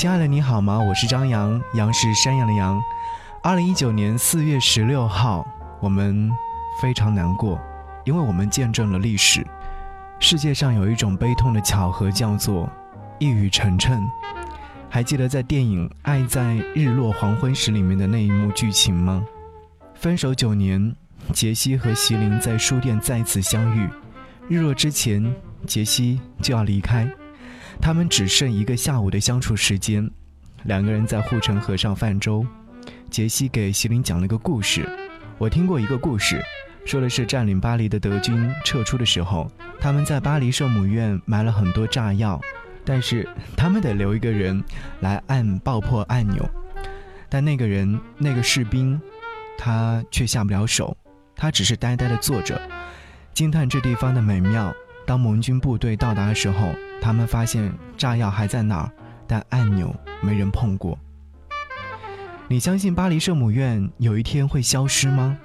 亲爱的，你好吗？我是张扬，杨是山羊的羊。二零一九年四月十六号，我们非常难过，因为我们见证了历史。世界上有一种悲痛的巧合，叫做一语成谶。还记得在电影《爱在日落黄昏时》里面的那一幕剧情吗？分手九年，杰西和席琳在书店再次相遇。日落之前，杰西就要离开，他们只剩一个下午的相处时间。两个人在护城河上泛舟。杰西给席琳讲了个故事，我听过一个故事，说的是占领巴黎的德军撤出的时候，他们在巴黎圣母院埋了很多炸药，但是他们得留一个人来按爆破按钮，但那个人那个士兵，他却下不了手，他只是呆呆地坐着，惊叹这地方的美妙。当盟军部队到达的时候，他们发现炸药还在那儿，但按钮没人碰过。你相信巴黎圣母院有一天会消失吗？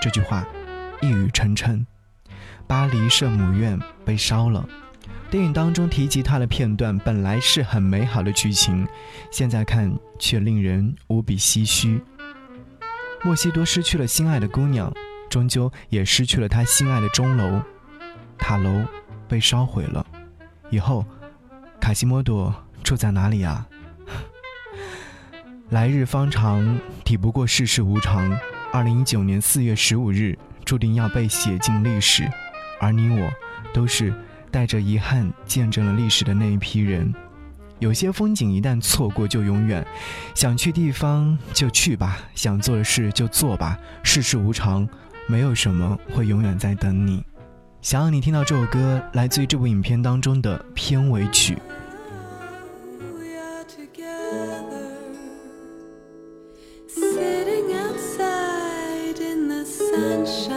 这句话一语成谶，巴黎圣母院被烧了。电影当中提及它的片段本来是很美好的剧情，现在看却令人无比唏嘘。莫西多失去了心爱的姑娘，终究也失去了他心爱的钟楼。塔楼被烧毁了，以后卡西莫多住在哪里啊？来日方长，抵不过世事无常。二零一九年四月十五日，注定要被写进历史，而你我，都是带着遗憾见证了历史的那一批人。有些风景一旦错过就永远，想去地方就去吧，想做的事就做吧。世事无常，没有什么会永远在等你。想要你听到这首歌，来自于这部影片当中的片尾曲。give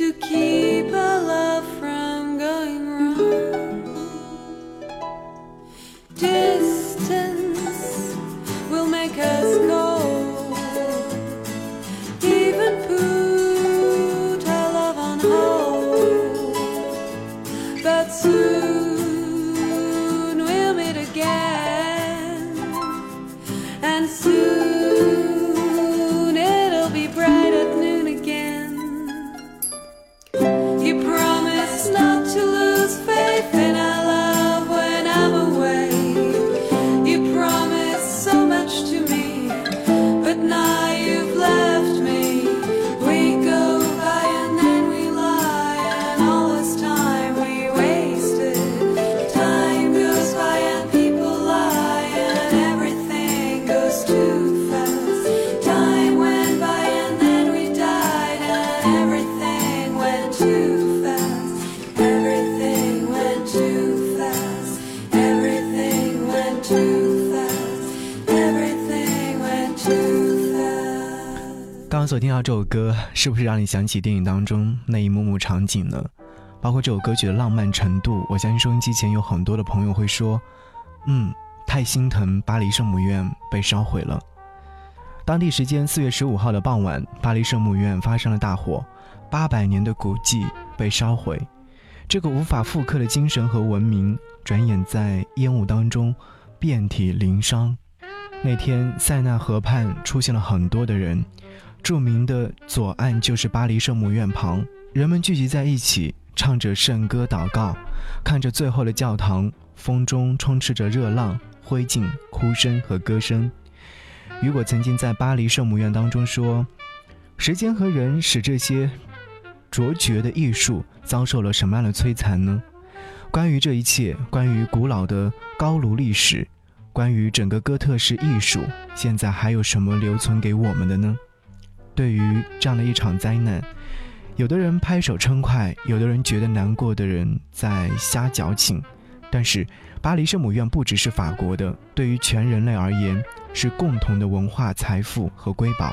to keep our 所听到这首歌，是不是让你想起电影当中那一幕幕场景呢？包括这首歌曲的浪漫程度，我相信收音机前有很多的朋友会说：“嗯，太心疼巴黎圣母院被烧毁了。”当地时间四月十五号的傍晚，巴黎圣母院发生了大火，八百年的古迹被烧毁，这个无法复刻的精神和文明，转眼在烟雾当中遍体鳞伤。那天，塞纳河畔出现了很多的人，著名的左岸就是巴黎圣母院旁，人们聚集在一起，唱着圣歌祷告，看着最后的教堂，风中充斥着热浪、灰烬、哭声和歌声。雨果曾经在巴黎圣母院当中说：“时间和人使这些卓绝的艺术遭受了什么样的摧残呢？关于这一切，关于古老的高卢历史，关于整个哥特式艺术，现在还有什么留存给我们的呢？对于这样的一场灾难，有的人拍手称快，有的人觉得难过的人在瞎矫情。但是，巴黎圣母院不只是法国的，对于全人类而言，是共同的文化财富和瑰宝。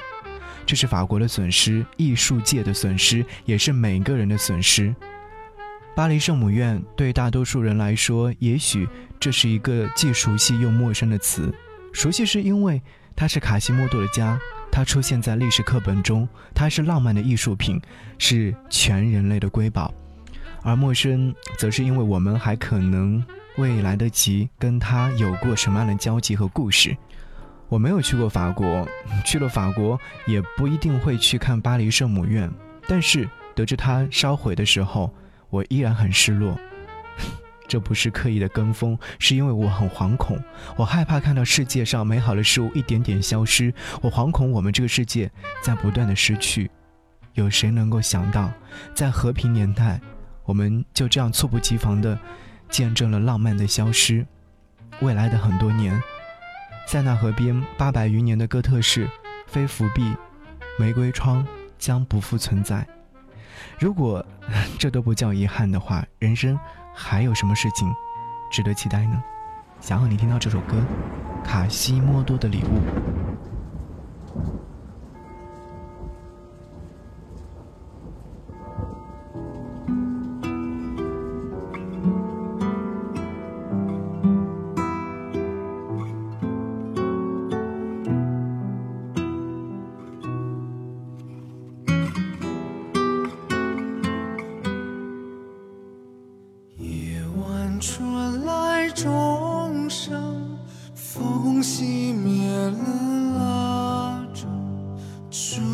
这是法国的损失，艺术界的损失，也是每个人的损失。巴黎圣母院对大多数人来说，也许这是一个既熟悉又陌生的词。熟悉是因为它是卡西莫多的家，它出现在历史课本中，它是浪漫的艺术品，是全人类的瑰宝；而陌生，则是因为我们还可能未来得及跟它有过什么样的交集和故事。我没有去过法国，去了法国也不一定会去看巴黎圣母院，但是得知它烧毁的时候，我依然很失落。这不是刻意的跟风，是因为我很惶恐，我害怕看到世界上美好的事物一点点消失，我惶恐我们这个世界在不断的失去。有谁能够想到，在和平年代，我们就这样猝不及防地见证了浪漫的消失？未来的很多年，塞纳河边八百余年的哥特式飞浮壁、玫瑰窗将不复存在。如果 这都不叫遗憾的话，人生还有什么事情值得期待呢？想要你听到这首歌《卡西莫多的礼物》。钟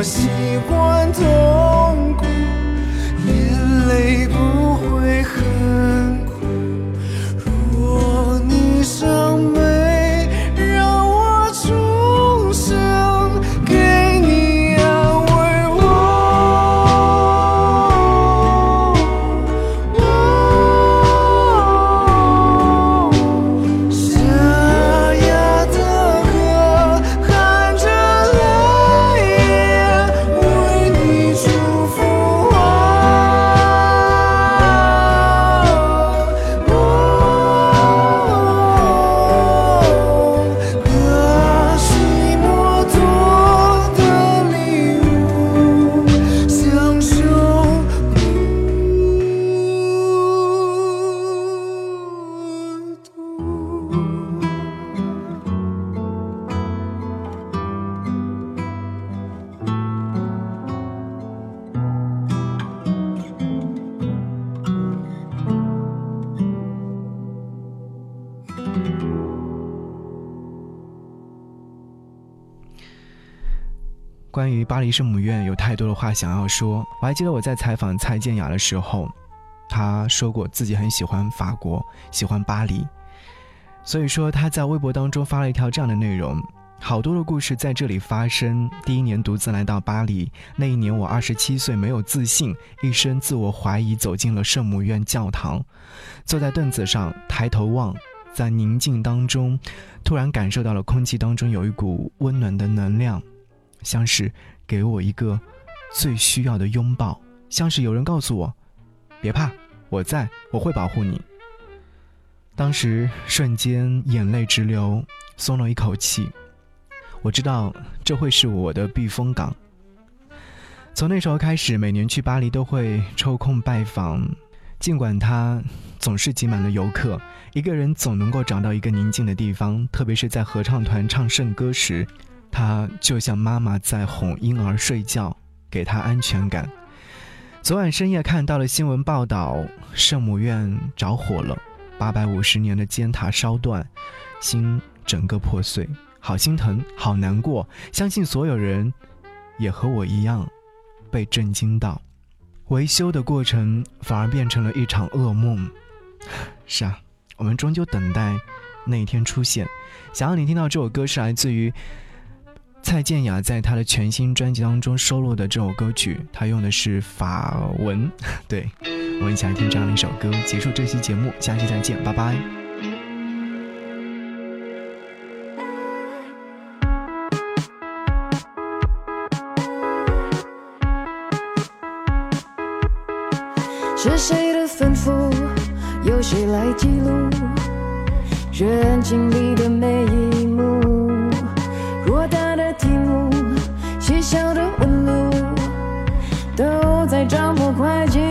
我习惯于巴黎圣母院有太多的话想要说。我还记得我在采访蔡健雅的时候，她说过自己很喜欢法国，喜欢巴黎，所以说她在微博当中发了一条这样的内容：好多的故事在这里发生。第一年独自来到巴黎，那一年我二十七岁，没有自信，一生自我怀疑，走进了圣母院教堂，坐在凳子上抬头望，在宁静当中，突然感受到了空气当中有一股温暖的能量。像是给我一个最需要的拥抱，像是有人告诉我：“别怕，我在，我会保护你。”当时瞬间眼泪直流，松了一口气。我知道这会是我的避风港。从那时候开始，每年去巴黎都会抽空拜访，尽管它总是挤满了游客，一个人总能够找到一个宁静的地方，特别是在合唱团唱圣歌时。他就像妈妈在哄婴儿睡觉，给他安全感。昨晚深夜看到了新闻报道，圣母院着火了，八百五十年的尖塔烧断，心整个破碎，好心疼，好难过。相信所有人也和我一样被震惊到，维修的过程反而变成了一场噩梦。是啊，我们终究等待那一天出现。想要你听到这首歌是来自于。蔡健雅在她的全新专辑当中收录的这首歌曲，她用的是法文。对，我们一起来听这样的一首歌，结束这期节目，下期再见，拜拜。是谁的吩咐？由谁来记录人经历的每一小的纹路，都在掌握快进